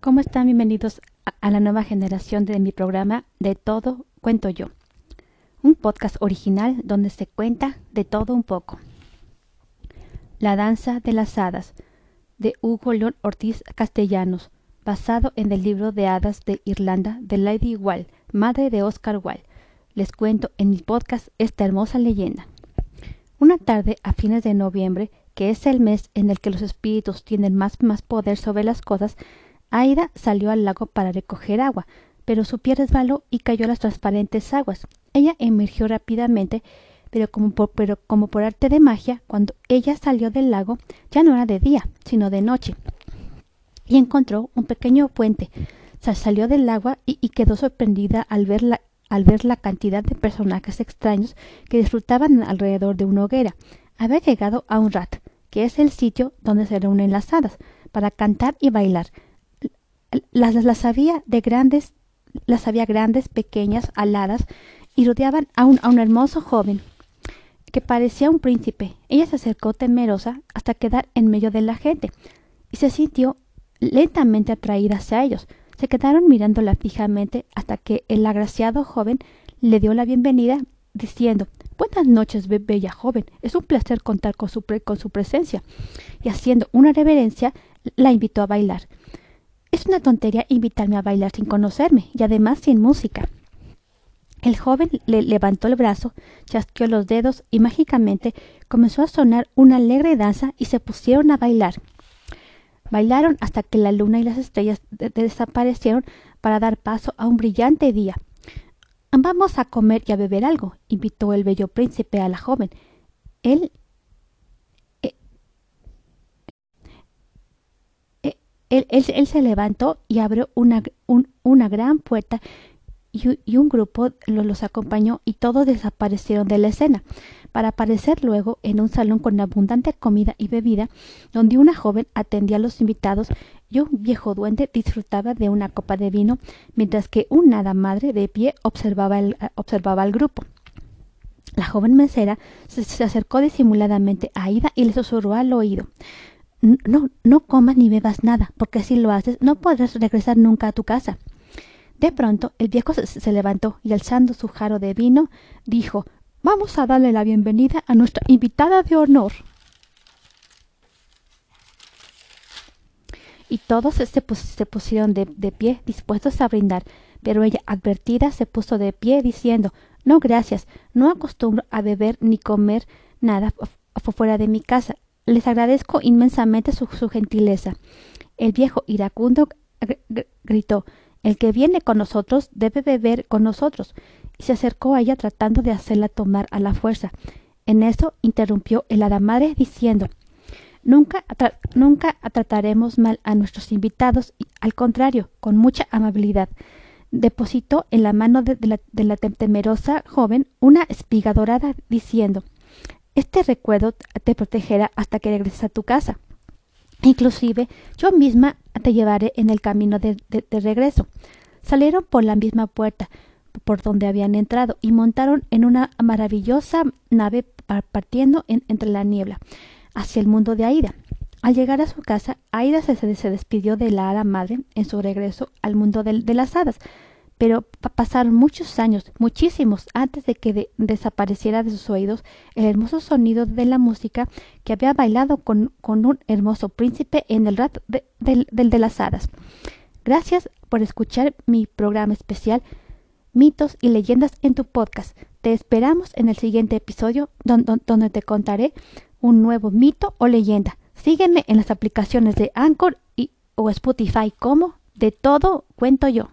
¿Cómo están? Bienvenidos a la nueva generación de mi programa De todo cuento yo. Un podcast original donde se cuenta de todo un poco. La danza de las hadas de Hugo León Ortiz Castellanos, basado en el libro de hadas de Irlanda de Lady Wall, madre de Oscar Wall. Les cuento en mi podcast esta hermosa leyenda. Una tarde a fines de noviembre, que es el mes en el que los espíritus tienen más, más poder sobre las cosas, Aida salió al lago para recoger agua, pero su pie resbaló y cayó a las transparentes aguas. Ella emergió rápidamente, pero como, por, arte de magia, cuando ella salió del lago, ya no era de día, sino de noche, y encontró un pequeño puente. salió del agua y, y quedó sorprendida al ver, la, al ver la cantidad de personajes extraños que disfrutaban alrededor de una hoguera. Había llegado a un rat, que es el sitio donde se reúnen las hadas, para cantar y bailar, las, las había de grandes, las había grandes, pequeñas, aladas, y rodeaban a un, a un hermoso joven que parecía un príncipe. Ella se acercó temerosa hasta quedar en medio de la gente y se sintió lentamente atraída hacia ellos. Se quedaron mirándola fijamente hasta que el agraciado joven le dio la bienvenida diciendo Buenas noches, bella joven. Es un placer contar con su, con su presencia. Y haciendo una reverencia, la invitó a bailar. Es una tontería invitarme a bailar sin conocerme y además sin música. El joven le levantó el brazo, chasqueó los dedos y mágicamente comenzó a sonar una alegre danza y se pusieron a bailar. Bailaron hasta que la luna y las estrellas desaparecieron para dar paso a un brillante día. Vamos a comer y a beber algo, invitó el bello príncipe a la joven. Él Él, se levantó y abrió una, gran puerta y, un grupo los acompañó y todos desaparecieron de la escena, para aparecer luego en un salón con abundante comida y bebida, donde una joven atendía a los invitados y un viejo duende disfrutaba de una copa de vino, mientras que un hada madre de pie observaba al grupo. La joven mesera se, se acercó disimuladamente a Ida y le susurró al oído no, no comas ni bebas nada, porque si lo haces no podrás regresar nunca a tu casa. De pronto el viejo se, levantó y alzando su jarro de vino, dijo Vamos a darle la bienvenida a nuestra invitada de honor. Y todos se, pusieron de, pie, dispuestos a brindar, pero ella, advertida, se puso de pie, diciendo No, gracias, no acostumbro a beber ni comer nada fuera de mi casa, les agradezco inmensamente su, gentileza. El viejo iracundo gritó El que viene con nosotros debe beber con nosotros. y se acercó a ella tratando de hacerla tomar a la fuerza. En eso interrumpió el hada madre diciendo Nunca, nunca trataremos mal a nuestros invitados, al contrario, con mucha amabilidad. Depositó en la mano de, la, de la temerosa joven una espiga dorada, diciendo este recuerdo te protegerá hasta que regreses a tu casa. Inclusive yo misma te llevaré en el camino de, regreso. Salieron por la misma puerta por donde habían entrado y montaron en una maravillosa nave partiendo entre la niebla hacia el mundo de Aida. Al llegar a su casa, Aida se, despidió de la hada madre en su regreso al mundo de las hadas, pero pasaron muchos años, muchísimos, antes de que desapareciera de sus oídos el hermoso sonido de la música que había bailado con, un hermoso príncipe en el rato del de, las hadas. Gracias por escuchar mi programa especial Mitos y Leyendas en tu podcast. Te esperamos en el siguiente episodio donde te contaré un nuevo mito o leyenda. Sígueme en las aplicaciones de Anchor y, o Spotify como de todo cuento yo.